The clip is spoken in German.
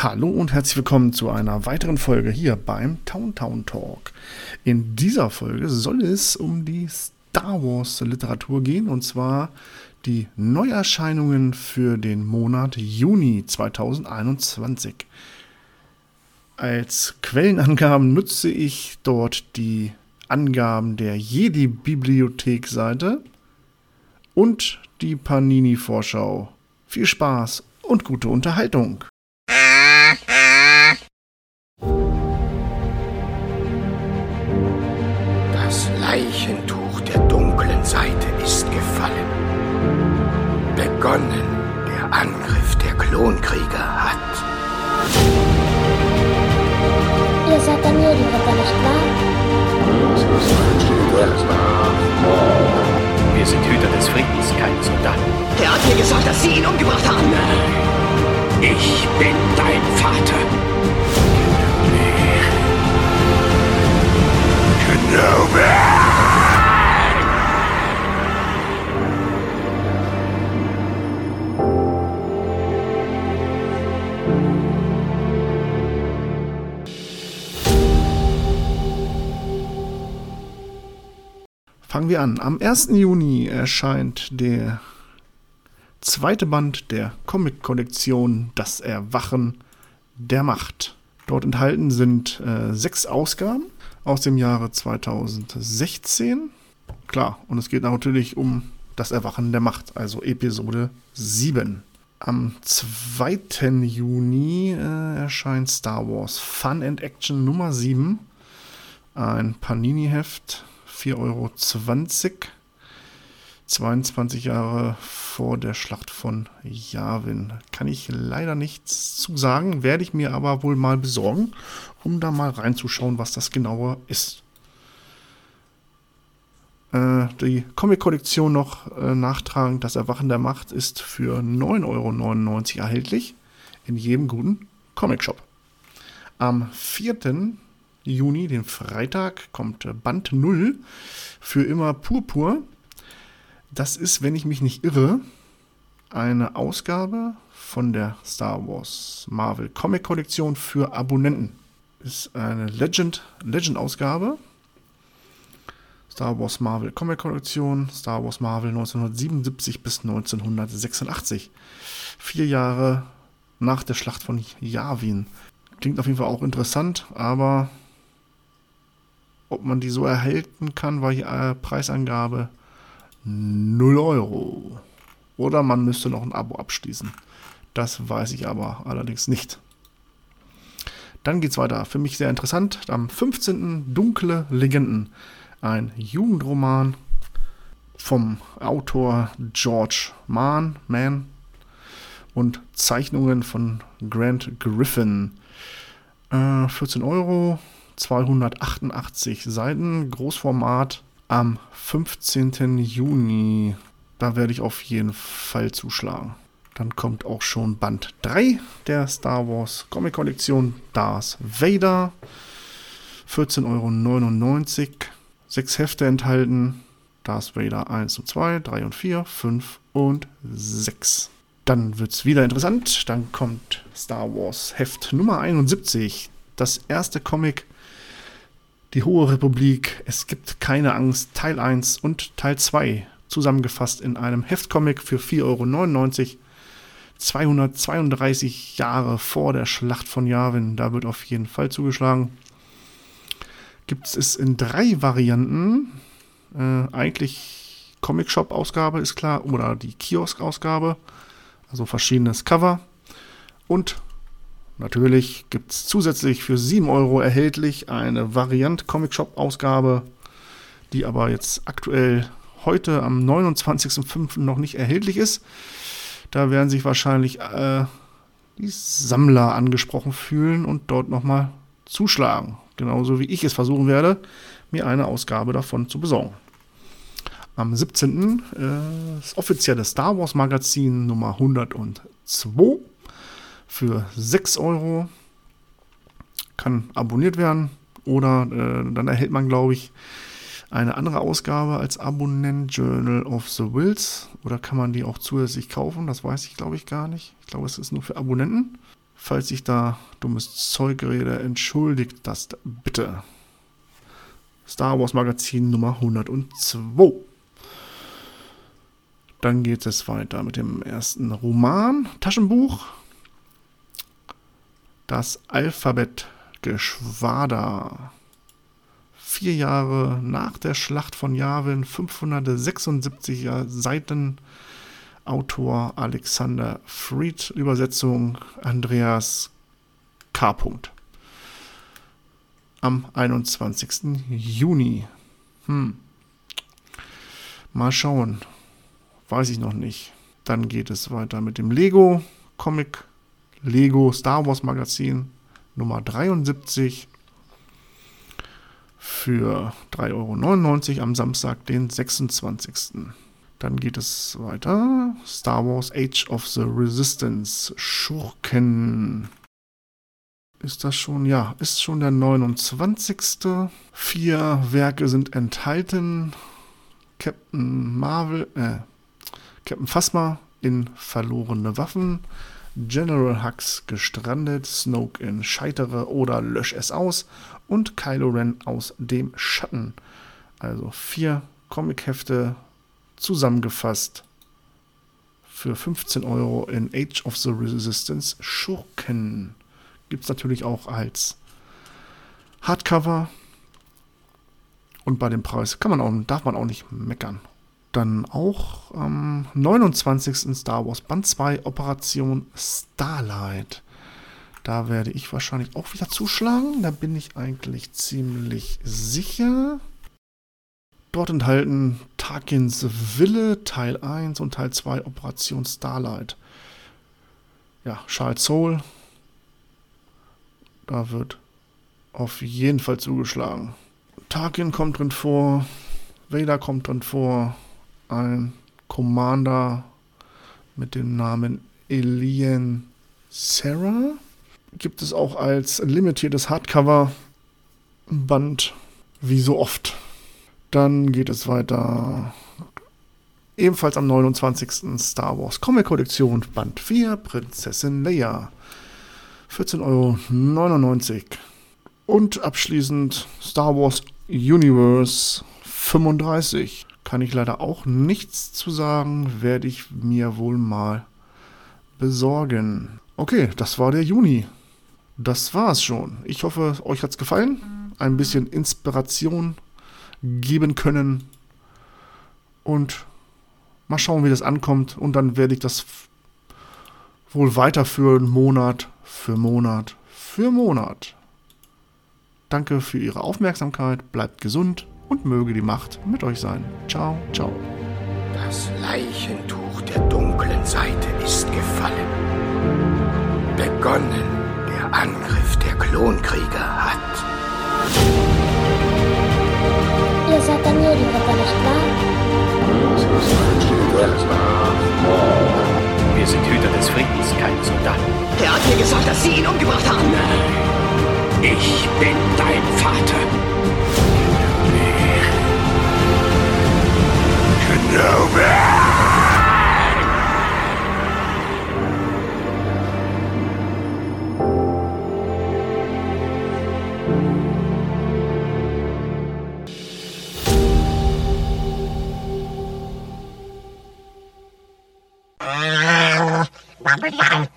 Hallo und herzlich willkommen zu einer weiteren Folge hier beim Town Town Talk. In dieser Folge soll es um die Star Wars Literatur gehen und zwar die Neuerscheinungen für den Monat Juni 2021. Als Quellenangaben nutze ich dort die Angaben der Jedi-Bibliothek-Seite und die Panini-Vorschau. Viel Spaß und gute Unterhaltung. Leichentuch der dunklen Seite ist gefallen. Begonnen der Angriff der Klonkrieger hat. Ihr seid der Medienritter, nicht wahr? Wir sind Hüter des Friedens, keine Soldaten. Er hat mir gesagt, dass Sie ihn umgebracht haben. Ich bin Fangen wir an. Am 1. Juni erscheint der zweite Band der Comic-Kollektion Das Erwachen der Macht. Dort enthalten sind äh, sechs Ausgaben aus dem Jahre 2016. Klar, und es geht natürlich um das Erwachen der Macht, also Episode 7. Am 2. Juni äh, erscheint Star Wars Fun and Action Nummer 7. Ein Panini-Heft, 4,20 Euro. 22 Jahre vor der Schlacht von Yavin. Kann ich leider nichts zu sagen, werde ich mir aber wohl mal besorgen, um da mal reinzuschauen, was das genauer ist. Äh, die Comic-Kollektion noch äh, nachtragend, das Erwachen der Macht, ist für 9,99 Euro erhältlich in jedem guten Comic-Shop. Am 4. Juni, den Freitag, kommt Band 0 für immer Purpur. Das ist, wenn ich mich nicht irre, eine Ausgabe von der Star Wars Marvel Comic Kollektion für Abonnenten. Ist eine Legend, Legend-Ausgabe. Star Wars Marvel Comic Kollektion, Star Wars Marvel 1977 bis 1986. Vier Jahre nach der Schlacht von Yavin. Klingt auf jeden Fall auch interessant, aber ob man die so erhalten kann, war die äh, Preisangabe 0 Euro. Oder man müsste noch ein Abo abschließen. Das weiß ich aber allerdings nicht. Dann geht es weiter. Für mich sehr interessant. Am 15. Dunkle Legenden. Ein Jugendroman vom Autor George Mann, Mann und Zeichnungen von Grant Griffin. Äh, 14 Euro, 288 Seiten, Großformat am 15. Juni. Da werde ich auf jeden Fall zuschlagen. Dann kommt auch schon Band 3 der Star Wars Comic Kollektion. Darth Vader. 14,99 Euro. Sechs Hefte enthalten. Darth Vader 1 und 2, 3 und 4, 5 und 6. Dann wird es wieder interessant. Dann kommt Star Wars Heft Nummer 71. Das erste Comic die Hohe Republik, Es gibt keine Angst, Teil 1 und Teil 2 zusammengefasst in einem Heftcomic für 4,99 Euro. 232 Jahre vor der Schlacht von Yavin, da wird auf jeden Fall zugeschlagen. Gibt es in drei Varianten. Äh, eigentlich Comic-Shop-Ausgabe ist klar oder die Kiosk-Ausgabe. Also verschiedenes Cover. Und Natürlich gibt es zusätzlich für 7 Euro erhältlich eine Variant Comic Shop Ausgabe, die aber jetzt aktuell heute am 29.05. noch nicht erhältlich ist. Da werden sich wahrscheinlich äh, die Sammler angesprochen fühlen und dort nochmal zuschlagen. Genauso wie ich es versuchen werde, mir eine Ausgabe davon zu besorgen. Am 17. Äh, das offizielle Star Wars Magazin Nummer 102 für 6 Euro. Kann abonniert werden oder äh, dann erhält man, glaube ich, eine andere Ausgabe als Abonnent Journal of the Wills. Oder kann man die auch zusätzlich kaufen? Das weiß ich, glaube ich, gar nicht. Ich glaube, es ist nur für Abonnenten. Falls ich da dummes Zeug rede, entschuldigt das bitte. Star Wars Magazin Nummer 102. Dann geht es weiter mit dem ersten Roman, Taschenbuch. Das Alphabet-Geschwader. Vier Jahre nach der Schlacht von Yavin, 576 Seiten. Autor Alexander Fried, Übersetzung Andreas K. Am 21. Juni. Hm. Mal schauen, Weiß ich noch nicht. Dann geht es weiter mit dem Lego Comic, Lego Star Wars Magazin Nummer 73 für 3,99 Euro am Samstag, den 26. Dann geht es weiter. Star Wars Age of the Resistance. Schurken. Ist das schon? Ja, ist schon der 29. Vier Werke sind enthalten. Captain Marvel, äh, Captain Phasma in Verlorene Waffen, General Hux gestrandet, Snoke in Scheitere oder Lösch es aus und Kylo Ren aus dem Schatten. Also vier Comichefte zusammengefasst für 15 Euro in Age of the Resistance Schurken. Gibt es natürlich auch als Hardcover. Und bei dem Preis kann man auch, darf man auch nicht meckern dann auch am 29. Star Wars Band 2 Operation Starlight. Da werde ich wahrscheinlich auch wieder zuschlagen. Da bin ich eigentlich ziemlich sicher. Dort enthalten Tarkins Wille Teil 1 und Teil 2 Operation Starlight. Ja, Charles Soul. Da wird auf jeden Fall zugeschlagen. Tarkin kommt drin vor. Vader kommt drin vor ein Commander mit dem Namen Alien Sarah. Gibt es auch als limitiertes Hardcover-Band, wie so oft. Dann geht es weiter. Ebenfalls am 29. Star Wars Comic Kollektion Band 4 Prinzessin Leia. 14,99 Euro. Und abschließend Star Wars Universe 35. Kann ich leider auch nichts zu sagen, werde ich mir wohl mal besorgen. Okay, das war der Juni. Das war's schon. Ich hoffe, euch hat's gefallen. Ein bisschen Inspiration geben können. Und mal schauen, wie das ankommt. Und dann werde ich das wohl weiterführen, Monat für Monat für Monat. Danke für Ihre Aufmerksamkeit. Bleibt gesund und möge die Macht mit euch sein. Ciao, ciao. Das Leichentuch der dunklen Seite ist gefallen. Begonnen der Angriff der Klonkrieger hat. Ihr seid der Medienritter, nicht wahr? Wir sind Hüter des Friedens, keine Soldaten. Er hat mir gesagt, dass Sie ihn umgebracht haben. Ich bin dein Vater. Bye.